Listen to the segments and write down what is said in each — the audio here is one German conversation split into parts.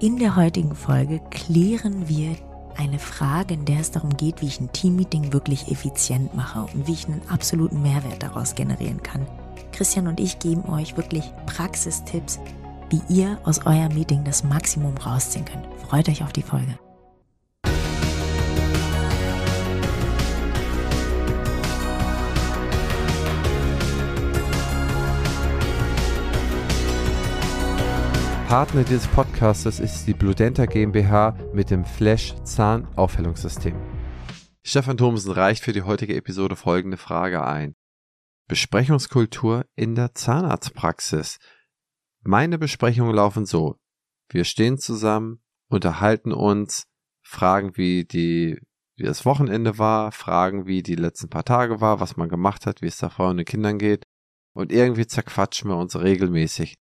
In der heutigen Folge klären wir eine Frage, in der es darum geht, wie ich ein Teammeeting wirklich effizient mache und wie ich einen absoluten Mehrwert daraus generieren kann. Christian und ich geben euch wirklich Praxistipps, wie ihr aus eurem Meeting das Maximum rausziehen könnt. Freut euch auf die Folge. Partner dieses Podcastes ist die Bludenta GmbH mit dem Flash Zahnaufhellungssystem. Stefan Thomsen reicht für die heutige Episode folgende Frage ein. Besprechungskultur in der Zahnarztpraxis. Meine Besprechungen laufen so. Wir stehen zusammen, unterhalten uns, fragen, wie die, wie das Wochenende war, fragen, wie die letzten paar Tage war, was man gemacht hat, wie es der Frau und Kindern geht. Und irgendwie zerquatschen wir uns regelmäßig.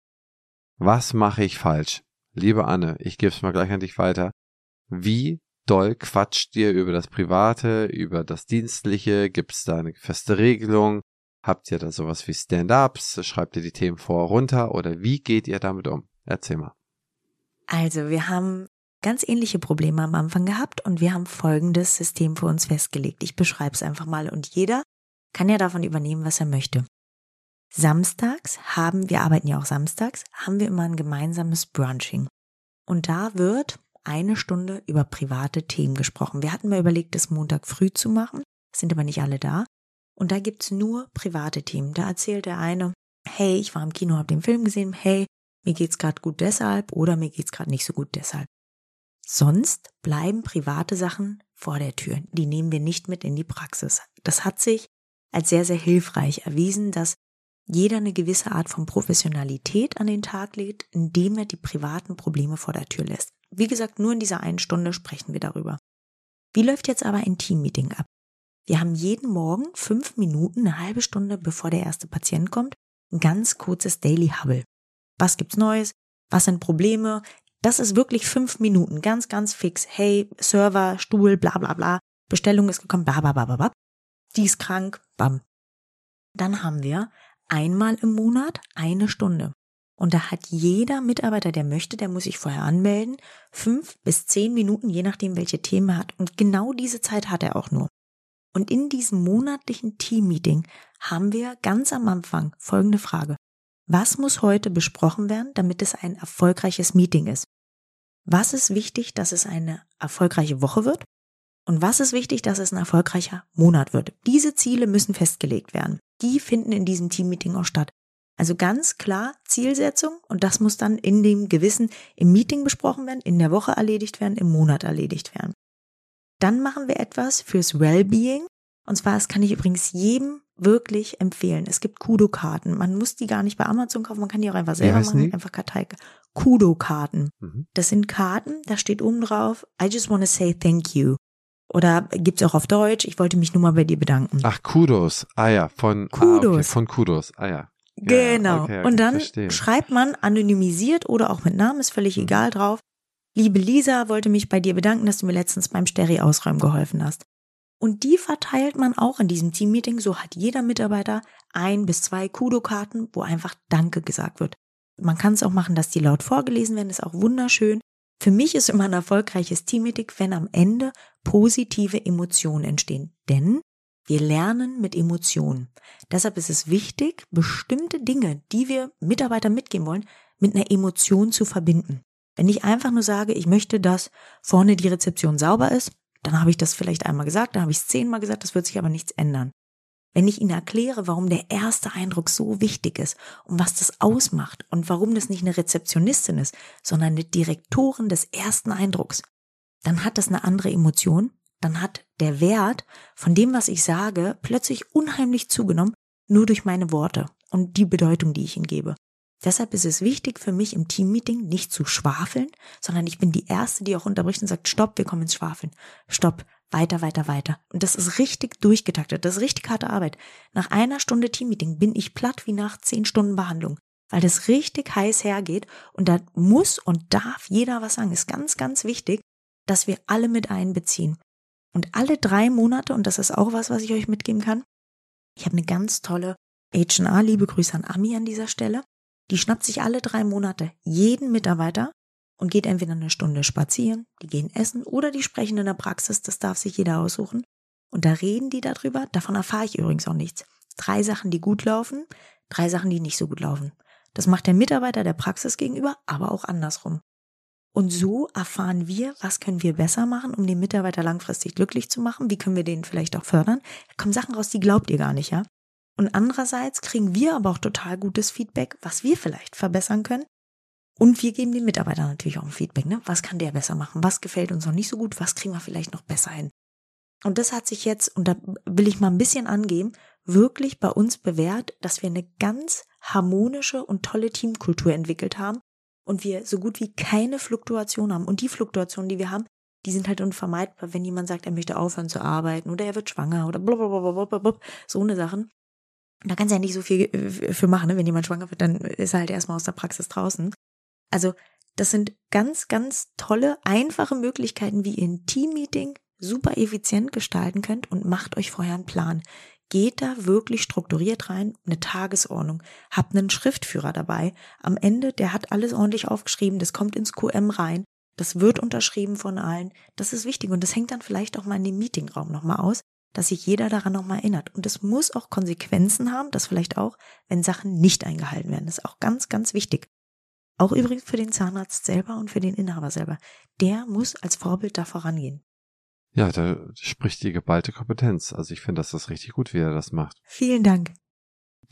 Was mache ich falsch? Liebe Anne, ich gebe es mal gleich an dich weiter. Wie doll quatscht ihr über das Private, über das Dienstliche? Gibt es da eine feste Regelung? Habt ihr da sowas wie Stand-ups? Schreibt ihr die Themen vor runter oder wie geht ihr damit um? Erzähl mal. Also, wir haben ganz ähnliche Probleme am Anfang gehabt und wir haben folgendes System für uns festgelegt. Ich beschreibe es einfach mal und jeder kann ja davon übernehmen, was er möchte. Samstags haben, wir arbeiten ja auch samstags, haben wir immer ein gemeinsames Brunching. Und da wird eine Stunde über private Themen gesprochen. Wir hatten mal überlegt, das Montag früh zu machen, sind aber nicht alle da. Und da gibt's nur private Themen. Da erzählt der eine, hey, ich war im Kino, hab den Film gesehen, hey, mir geht's gerade gut deshalb oder mir geht's gerade nicht so gut deshalb. Sonst bleiben private Sachen vor der Tür. Die nehmen wir nicht mit in die Praxis. Das hat sich als sehr, sehr hilfreich erwiesen, dass jeder eine gewisse Art von Professionalität an den Tag legt, indem er die privaten Probleme vor der Tür lässt. Wie gesagt, nur in dieser einen Stunde sprechen wir darüber. Wie läuft jetzt aber ein Teammeeting ab? Wir haben jeden Morgen fünf Minuten, eine halbe Stunde, bevor der erste Patient kommt, ein ganz kurzes Daily Hubble. Was gibt's Neues? Was sind Probleme? Das ist wirklich fünf Minuten, ganz, ganz fix. Hey, Server, Stuhl, bla, bla, bla. Bestellung ist gekommen, bla, bla, bla, bla. Die ist krank, bam. Dann haben wir einmal im Monat eine Stunde. Und da hat jeder Mitarbeiter, der möchte, der muss sich vorher anmelden, fünf bis zehn Minuten, je nachdem, welche Themen er hat. Und genau diese Zeit hat er auch nur. Und in diesem monatlichen Teammeeting haben wir ganz am Anfang folgende Frage. Was muss heute besprochen werden, damit es ein erfolgreiches Meeting ist? Was ist wichtig, dass es eine erfolgreiche Woche wird? Und was ist wichtig, dass es ein erfolgreicher Monat wird? Diese Ziele müssen festgelegt werden die finden in diesem Teammeeting auch statt. Also ganz klar Zielsetzung und das muss dann in dem Gewissen im Meeting besprochen werden, in der Woche erledigt werden, im Monat erledigt werden. Dann machen wir etwas fürs Wellbeing und zwar, das kann ich übrigens jedem wirklich empfehlen. Es gibt Kudo-Karten. Man muss die gar nicht bei Amazon kaufen, man kann die auch einfach selber machen, die? einfach Karteike. Kudo-Karten. Mhm. Das sind Karten, da steht oben drauf, I just want to say thank you. Oder gibt's auch auf Deutsch? Ich wollte mich nur mal bei dir bedanken. Ach, Kudos. Ah ja, von Kudos. Ah, okay, von Kudos. Ah ja. Genau. okay, okay, und dann verstehe. schreibt man anonymisiert oder auch mit Namen, ist völlig Mhm. egal drauf. Liebe Lisa, wollte mich bei dir bedanken, dass du mir letztens beim Steri ausräumen geholfen hast. Und die verteilt man auch in diesem Teammeeting. So hat jeder Mitarbeiter ein bis zwei Kudo-Karten, wo einfach Danke gesagt wird. Man kann es auch machen, dass die laut vorgelesen werden, ist auch wunderschön. Für mich ist immer ein erfolgreiches Teammeeting, wenn am Ende positive Emotionen entstehen. Denn wir lernen mit Emotionen. Deshalb ist es wichtig, bestimmte Dinge, die wir Mitarbeitern mitgeben wollen, mit einer Emotion zu verbinden. Wenn ich einfach nur sage, ich möchte, dass vorne die Rezeption sauber ist, dann habe ich das vielleicht einmal gesagt, dann habe ich es zehnmal gesagt, das wird sich aber nichts ändern. Wenn ich Ihnen erkläre, warum der erste Eindruck so wichtig ist und was das ausmacht und warum das nicht eine Rezeptionistin ist, sondern eine Direktorin des ersten Eindrucks, dann hat das eine andere Emotion, dann hat der Wert von dem, was ich sage, plötzlich unheimlich zugenommen, nur durch meine Worte und die Bedeutung, die ich ihnen gebe. Deshalb ist es wichtig für mich im Teammeeting nicht zu schwafeln, sondern ich bin die Erste, die auch unterbricht und sagt, stopp, wir kommen ins Schwafeln. Stopp, weiter, weiter, weiter. Und das ist richtig durchgetaktet. Das ist richtig harte Arbeit. Nach einer Stunde Teammeeting bin ich platt wie nach zehn Stunden Behandlung, weil das richtig heiß hergeht und da muss und darf jeder was sagen. Ist ganz, ganz wichtig, dass wir alle mit einbeziehen. Und alle drei Monate, und das ist auch was, was ich euch mitgeben kann, ich habe eine ganz tolle H&R, liebe Grüße an Ami an dieser Stelle, die schnappt sich alle drei Monate jeden Mitarbeiter und geht entweder eine Stunde spazieren, die gehen essen oder die sprechen in der Praxis, das darf sich jeder aussuchen. Und da reden die darüber, davon erfahre ich übrigens auch nichts. Drei Sachen, die gut laufen, drei Sachen, die nicht so gut laufen. Das macht der Mitarbeiter der Praxis gegenüber, aber auch andersrum. Und so erfahren wir, was können wir besser machen, um den Mitarbeiter langfristig glücklich zu machen, wie können wir den vielleicht auch fördern. Da kommen Sachen raus, die glaubt ihr gar nicht, ja. Und andererseits kriegen wir aber auch total gutes Feedback, was wir vielleicht verbessern können. Und wir geben den Mitarbeitern natürlich auch ein Feedback, ne? Was kann der besser machen? Was gefällt uns noch nicht so gut? Was kriegen wir vielleicht noch besser hin? Und das hat sich jetzt, und da will ich mal ein bisschen angeben, wirklich bei uns bewährt, dass wir eine ganz harmonische und tolle Teamkultur entwickelt haben und wir so gut wie keine Fluktuation haben. Und die Fluktuationen, die wir haben, die sind halt unvermeidbar, wenn jemand sagt, er möchte aufhören zu arbeiten oder er wird schwanger oder blablabla, so eine Sachen. Da kannst du ja nicht so viel äh, für machen, ne? wenn jemand schwanger wird, dann ist er halt erstmal aus der Praxis draußen. Also das sind ganz, ganz tolle, einfache Möglichkeiten, wie ihr ein Teammeeting super effizient gestalten könnt und macht euch vorher einen Plan. Geht da wirklich strukturiert rein, eine Tagesordnung, habt einen Schriftführer dabei. Am Ende, der hat alles ordentlich aufgeschrieben, das kommt ins QM rein, das wird unterschrieben von allen. Das ist wichtig und das hängt dann vielleicht auch mal in dem Meetingraum nochmal aus, dass sich jeder daran nochmal erinnert. Und es muss auch Konsequenzen haben, das vielleicht auch, wenn Sachen nicht eingehalten werden. Das ist auch ganz, ganz wichtig. Auch übrigens für den Zahnarzt selber und für den Inhaber selber. Der muss als Vorbild da vorangehen. Ja, da spricht die geballte Kompetenz. Also ich finde, dass das richtig gut, wie er das macht. Vielen Dank.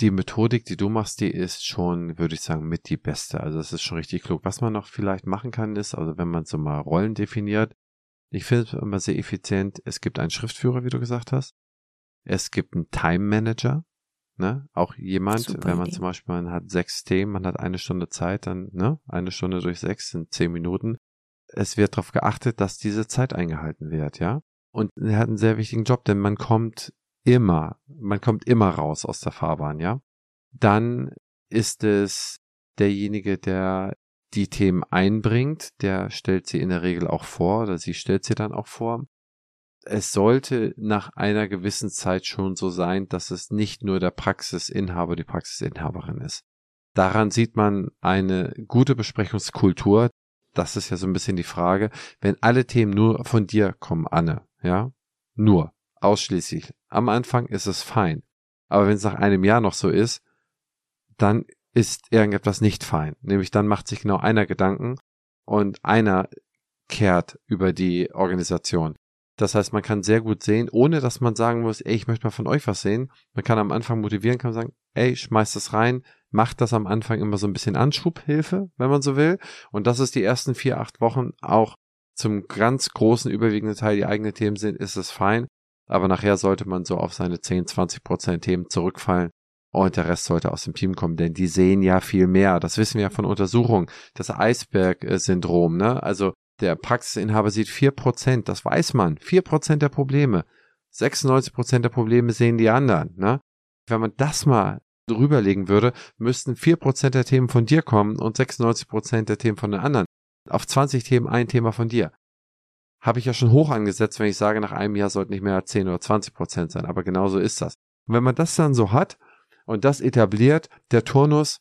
Die Methodik, die du machst, die ist schon, würde ich sagen, mit die beste. Also es ist schon richtig klug. Was man noch vielleicht machen kann, ist, also wenn man so mal Rollen definiert, ich finde es immer sehr effizient. Es gibt einen Schriftführer, wie du gesagt hast. Es gibt einen Time Manager. Ne? Auch jemand, Super wenn man Idee. zum Beispiel, man hat sechs Themen, man hat eine Stunde Zeit, dann, ne? Eine Stunde durch sechs sind zehn Minuten es wird darauf geachtet, dass diese Zeit eingehalten wird, ja. Und er hat einen sehr wichtigen Job, denn man kommt immer, man kommt immer raus aus der Fahrbahn, ja. Dann ist es derjenige, der die Themen einbringt, der stellt sie in der Regel auch vor oder sie stellt sie dann auch vor. Es sollte nach einer gewissen Zeit schon so sein, dass es nicht nur der Praxisinhaber, die Praxisinhaberin ist. Daran sieht man eine gute Besprechungskultur, das ist ja so ein bisschen die Frage, wenn alle Themen nur von dir kommen, Anne, ja, nur, ausschließlich. Am Anfang ist es fein. Aber wenn es nach einem Jahr noch so ist, dann ist irgendetwas nicht fein. Nämlich dann macht sich genau einer Gedanken und einer kehrt über die Organisation. Das heißt, man kann sehr gut sehen, ohne dass man sagen muss, ey, ich möchte mal von euch was sehen. Man kann am Anfang motivieren, kann sagen, ey, schmeiß das rein, macht das am Anfang immer so ein bisschen Anschubhilfe, wenn man so will. Und das ist die ersten vier, acht Wochen auch zum ganz großen überwiegenden Teil die eigenen Themen sind, ist es fein. Aber nachher sollte man so auf seine 10, 20 Prozent Themen zurückfallen und der Rest sollte aus dem Team kommen, denn die sehen ja viel mehr. Das wissen wir ja von Untersuchungen. Das Eisberg-Syndrom, ne? Also der Praxisinhaber sieht vier Prozent, das weiß man. Vier Prozent der Probleme. 96 Prozent der Probleme sehen die anderen, ne? Wenn man das mal drüberlegen würde, müssten 4% der Themen von dir kommen und 96% der Themen von den anderen. Auf 20 Themen ein Thema von dir. Habe ich ja schon hoch angesetzt, wenn ich sage, nach einem Jahr sollten nicht mehr 10 oder 20% sein. Aber genauso ist das. Und wenn man das dann so hat und das etabliert, der Turnus,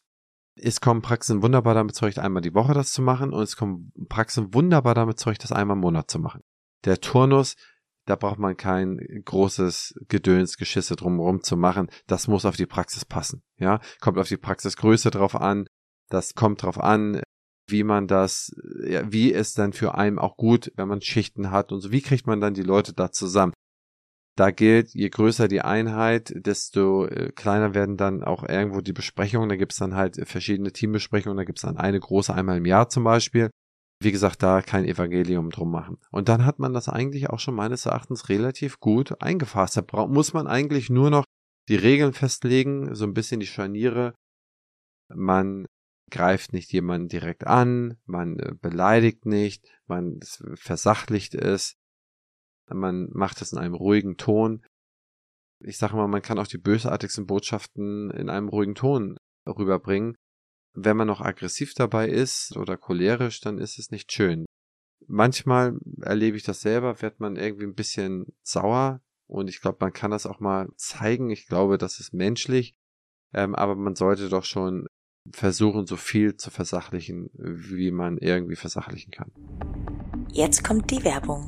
es kommen Praxen wunderbar damit zurecht, einmal die Woche das zu machen und es kommen Praxen wunderbar damit zurecht, das einmal im Monat zu machen. Der Turnus da braucht man kein großes Gedöns, Geschisse drumherum zu machen. Das muss auf die Praxis passen. Ja, kommt auf die Praxisgröße drauf an. Das kommt drauf an, wie man das, ja, wie es dann für einen auch gut, wenn man Schichten hat und so. Wie kriegt man dann die Leute da zusammen? Da gilt, je größer die Einheit, desto äh, kleiner werden dann auch irgendwo die Besprechungen. Da gibt's dann halt verschiedene Teambesprechungen. Da gibt's dann eine große einmal im Jahr zum Beispiel wie gesagt, da kein Evangelium drum machen. Und dann hat man das eigentlich auch schon meines Erachtens relativ gut eingefasst. Da muss man eigentlich nur noch die Regeln festlegen, so ein bisschen die Scharniere. Man greift nicht jemanden direkt an, man äh, beleidigt nicht, man versachlicht es, man macht es in einem ruhigen Ton. Ich sage mal, man kann auch die bösartigsten Botschaften in einem ruhigen Ton rüberbringen wenn man noch aggressiv dabei ist oder cholerisch, dann ist es nicht schön. Manchmal erlebe ich das selber, wird man irgendwie ein bisschen sauer und ich glaube, man kann das auch mal zeigen. Ich glaube, das ist menschlich, ähm, aber man sollte doch schon versuchen, so viel zu versachlichen, wie man irgendwie versachlichen kann. Jetzt kommt die Werbung.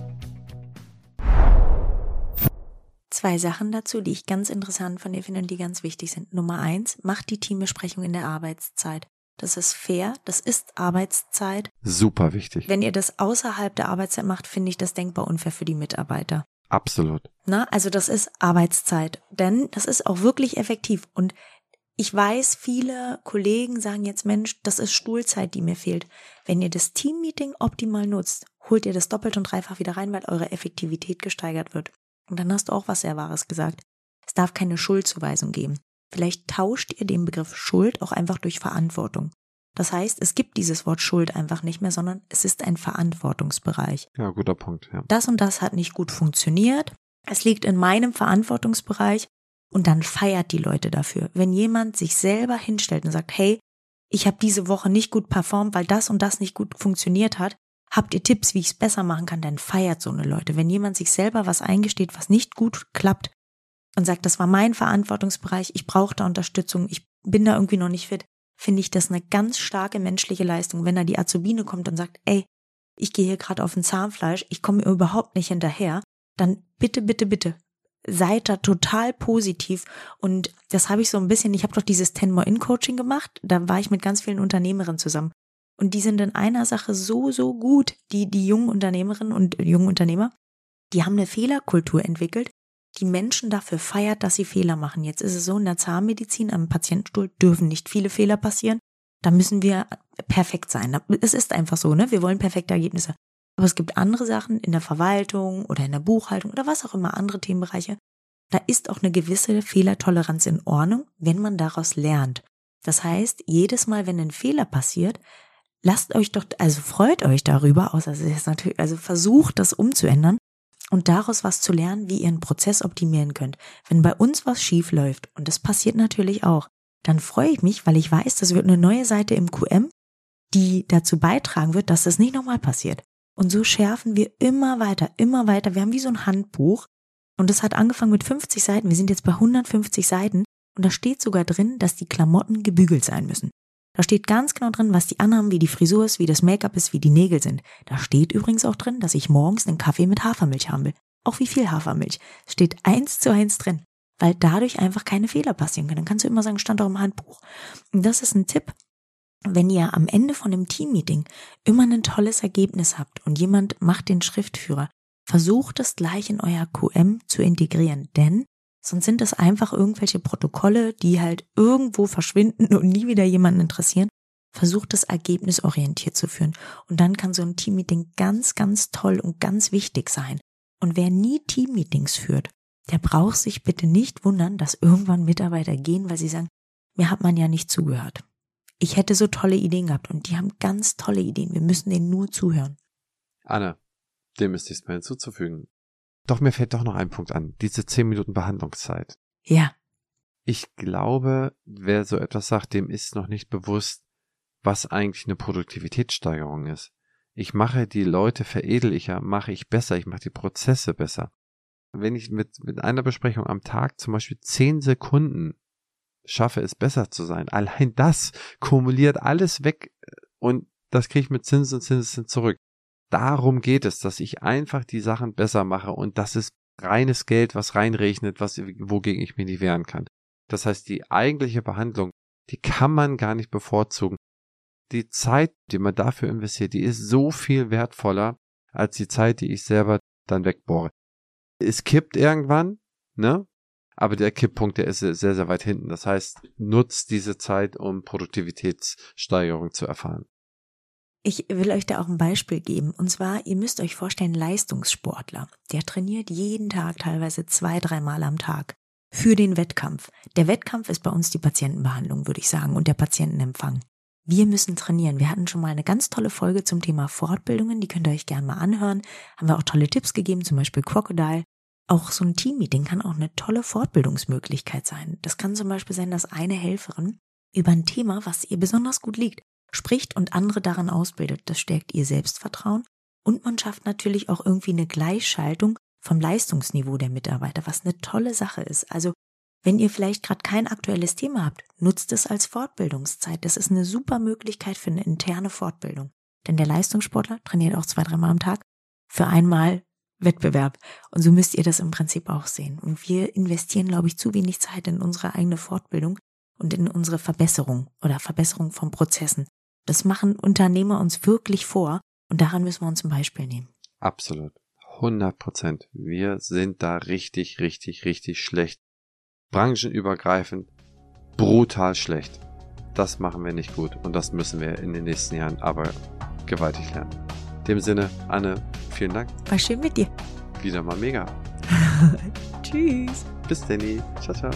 Zwei Sachen dazu, die ich ganz interessant von dir finde und die ganz wichtig sind. Nummer eins, macht die Teambesprechung in der Arbeitszeit. Das ist fair, das ist Arbeitszeit. Super wichtig. Wenn ihr das außerhalb der Arbeitszeit macht, finde ich das denkbar unfair für die Mitarbeiter. Absolut. Na, also das ist Arbeitszeit, denn das ist auch wirklich effektiv. Und ich weiß, viele Kollegen sagen jetzt, Mensch, das ist Stuhlzeit, die mir fehlt. Wenn ihr das Teammeeting optimal nutzt, holt ihr das doppelt und dreifach wieder rein, weil eure Effektivität gesteigert wird. Und dann hast du auch was sehr Wahres gesagt. Es darf keine Schuldzuweisung geben. Vielleicht tauscht ihr den Begriff Schuld auch einfach durch Verantwortung. Das heißt, es gibt dieses Wort Schuld einfach nicht mehr, sondern es ist ein Verantwortungsbereich. Ja, guter Punkt. Ja. Das und das hat nicht gut funktioniert. Es liegt in meinem Verantwortungsbereich und dann feiert die Leute dafür. Wenn jemand sich selber hinstellt und sagt, hey, ich habe diese Woche nicht gut performt, weil das und das nicht gut funktioniert hat, habt ihr Tipps, wie ich es besser machen kann, dann feiert so eine Leute. Wenn jemand sich selber was eingesteht, was nicht gut klappt und sagt, das war mein Verantwortungsbereich, ich brauche da Unterstützung, ich bin da irgendwie noch nicht fit, finde ich das eine ganz starke menschliche Leistung, wenn da die Azubine kommt und sagt, ey, ich gehe hier gerade auf ein Zahnfleisch, ich komme überhaupt nicht hinterher, dann bitte, bitte, bitte, seid da total positiv. Und das habe ich so ein bisschen, ich habe doch dieses Ten More In Coaching gemacht, da war ich mit ganz vielen Unternehmerinnen zusammen. Und die sind in einer Sache so, so gut, die, die jungen Unternehmerinnen und jungen Unternehmer, die haben eine Fehlerkultur entwickelt, die Menschen dafür feiert, dass sie Fehler machen. Jetzt ist es so, in der Zahnmedizin am Patientenstuhl dürfen nicht viele Fehler passieren. Da müssen wir perfekt sein. Es ist einfach so, ne? Wir wollen perfekte Ergebnisse. Aber es gibt andere Sachen in der Verwaltung oder in der Buchhaltung oder was auch immer, andere Themenbereiche. Da ist auch eine gewisse Fehlertoleranz in Ordnung, wenn man daraus lernt. Das heißt, jedes Mal, wenn ein Fehler passiert, lasst euch doch, also freut euch darüber, außer es ist natürlich, also versucht das umzuändern und daraus was zu lernen, wie ihr einen Prozess optimieren könnt. Wenn bei uns was schief läuft, und das passiert natürlich auch, dann freue ich mich, weil ich weiß, das wird eine neue Seite im QM, die dazu beitragen wird, dass das nicht nochmal passiert. Und so schärfen wir immer weiter, immer weiter. Wir haben wie so ein Handbuch und das hat angefangen mit 50 Seiten. Wir sind jetzt bei 150 Seiten und da steht sogar drin, dass die Klamotten gebügelt sein müssen. Da steht ganz genau drin, was die anhaben, wie die Frisur ist, wie das Make-up ist, wie die Nägel sind. Da steht übrigens auch drin, dass ich morgens einen Kaffee mit Hafermilch haben will. Auch wie viel Hafermilch. Steht eins zu eins drin. Weil dadurch einfach keine Fehler passieren können. Dann kannst du immer sagen, stand auch im Handbuch. Und das ist ein Tipp. Wenn ihr am Ende von einem Teammeeting immer ein tolles Ergebnis habt und jemand macht den Schriftführer, versucht es gleich in euer QM zu integrieren. Denn Sonst sind das einfach irgendwelche Protokolle, die halt irgendwo verschwinden und nie wieder jemanden interessieren. Versucht das Ergebnis orientiert zu führen. Und dann kann so ein Teammeeting ganz, ganz toll und ganz wichtig sein. Und wer nie Teammeetings führt, der braucht sich bitte nicht wundern, dass irgendwann Mitarbeiter gehen, weil sie sagen, mir hat man ja nicht zugehört. Ich hätte so tolle Ideen gehabt und die haben ganz tolle Ideen. Wir müssen denen nur zuhören. Anne, dem ist nichts mehr hinzuzufügen. Doch mir fällt doch noch ein Punkt an. Diese zehn Minuten Behandlungszeit. Ja. Ich glaube, wer so etwas sagt, dem ist noch nicht bewusst, was eigentlich eine Produktivitätssteigerung ist. Ich mache die Leute veredel ich ja, mache ich besser, ich mache die Prozesse besser. Wenn ich mit, mit einer Besprechung am Tag zum Beispiel zehn Sekunden schaffe, es besser zu sein, allein das kumuliert alles weg und das kriege ich mit Zinsen und Zinsen zurück. Darum geht es, dass ich einfach die Sachen besser mache und das ist reines Geld, was reinrechnet, was, wogegen ich mir nicht wehren kann. Das heißt, die eigentliche Behandlung, die kann man gar nicht bevorzugen. Die Zeit, die man dafür investiert, die ist so viel wertvoller als die Zeit, die ich selber dann wegbohre. Es kippt irgendwann, ne? Aber der Kipppunkt, der ist sehr, sehr weit hinten. Das heißt, nutzt diese Zeit, um Produktivitätssteigerung zu erfahren. Ich will euch da auch ein Beispiel geben. Und zwar, ihr müsst euch vorstellen, Leistungssportler. Der trainiert jeden Tag, teilweise zwei, dreimal am Tag. für den Wettkampf. Der Wettkampf ist bei uns die Patientenbehandlung, würde ich sagen, und der Patientenempfang. Wir müssen trainieren. Wir hatten schon mal eine ganz tolle Folge zum Thema Fortbildungen, die könnt ihr euch gerne mal anhören. Haben wir auch tolle Tipps gegeben, zum Beispiel Crocodile. Auch so ein Teammeeting kann auch eine tolle Fortbildungsmöglichkeit sein. Das kann zum Beispiel sein, dass eine Helferin über ein Thema, was ihr besonders gut liegt, spricht und andere daran ausbildet. Das stärkt ihr Selbstvertrauen und man schafft natürlich auch irgendwie eine Gleichschaltung vom Leistungsniveau der Mitarbeiter, was eine tolle Sache ist. Also wenn ihr vielleicht gerade kein aktuelles Thema habt, nutzt es als Fortbildungszeit. Das ist eine super Möglichkeit für eine interne Fortbildung. Denn der Leistungssportler trainiert auch zwei, dreimal am Tag für einmal Wettbewerb. Und so müsst ihr das im Prinzip auch sehen. Und wir investieren, glaube ich, zu wenig Zeit in unsere eigene Fortbildung und in unsere Verbesserung oder Verbesserung von Prozessen. Das machen Unternehmer uns wirklich vor und daran müssen wir uns ein Beispiel nehmen. Absolut. 100 Prozent. Wir sind da richtig, richtig, richtig schlecht. Branchenübergreifend brutal schlecht. Das machen wir nicht gut und das müssen wir in den nächsten Jahren aber gewaltig lernen. In dem Sinne, Anne, vielen Dank. War schön mit dir. Wieder mal mega. Tschüss. Bis Danny. Ciao, ciao.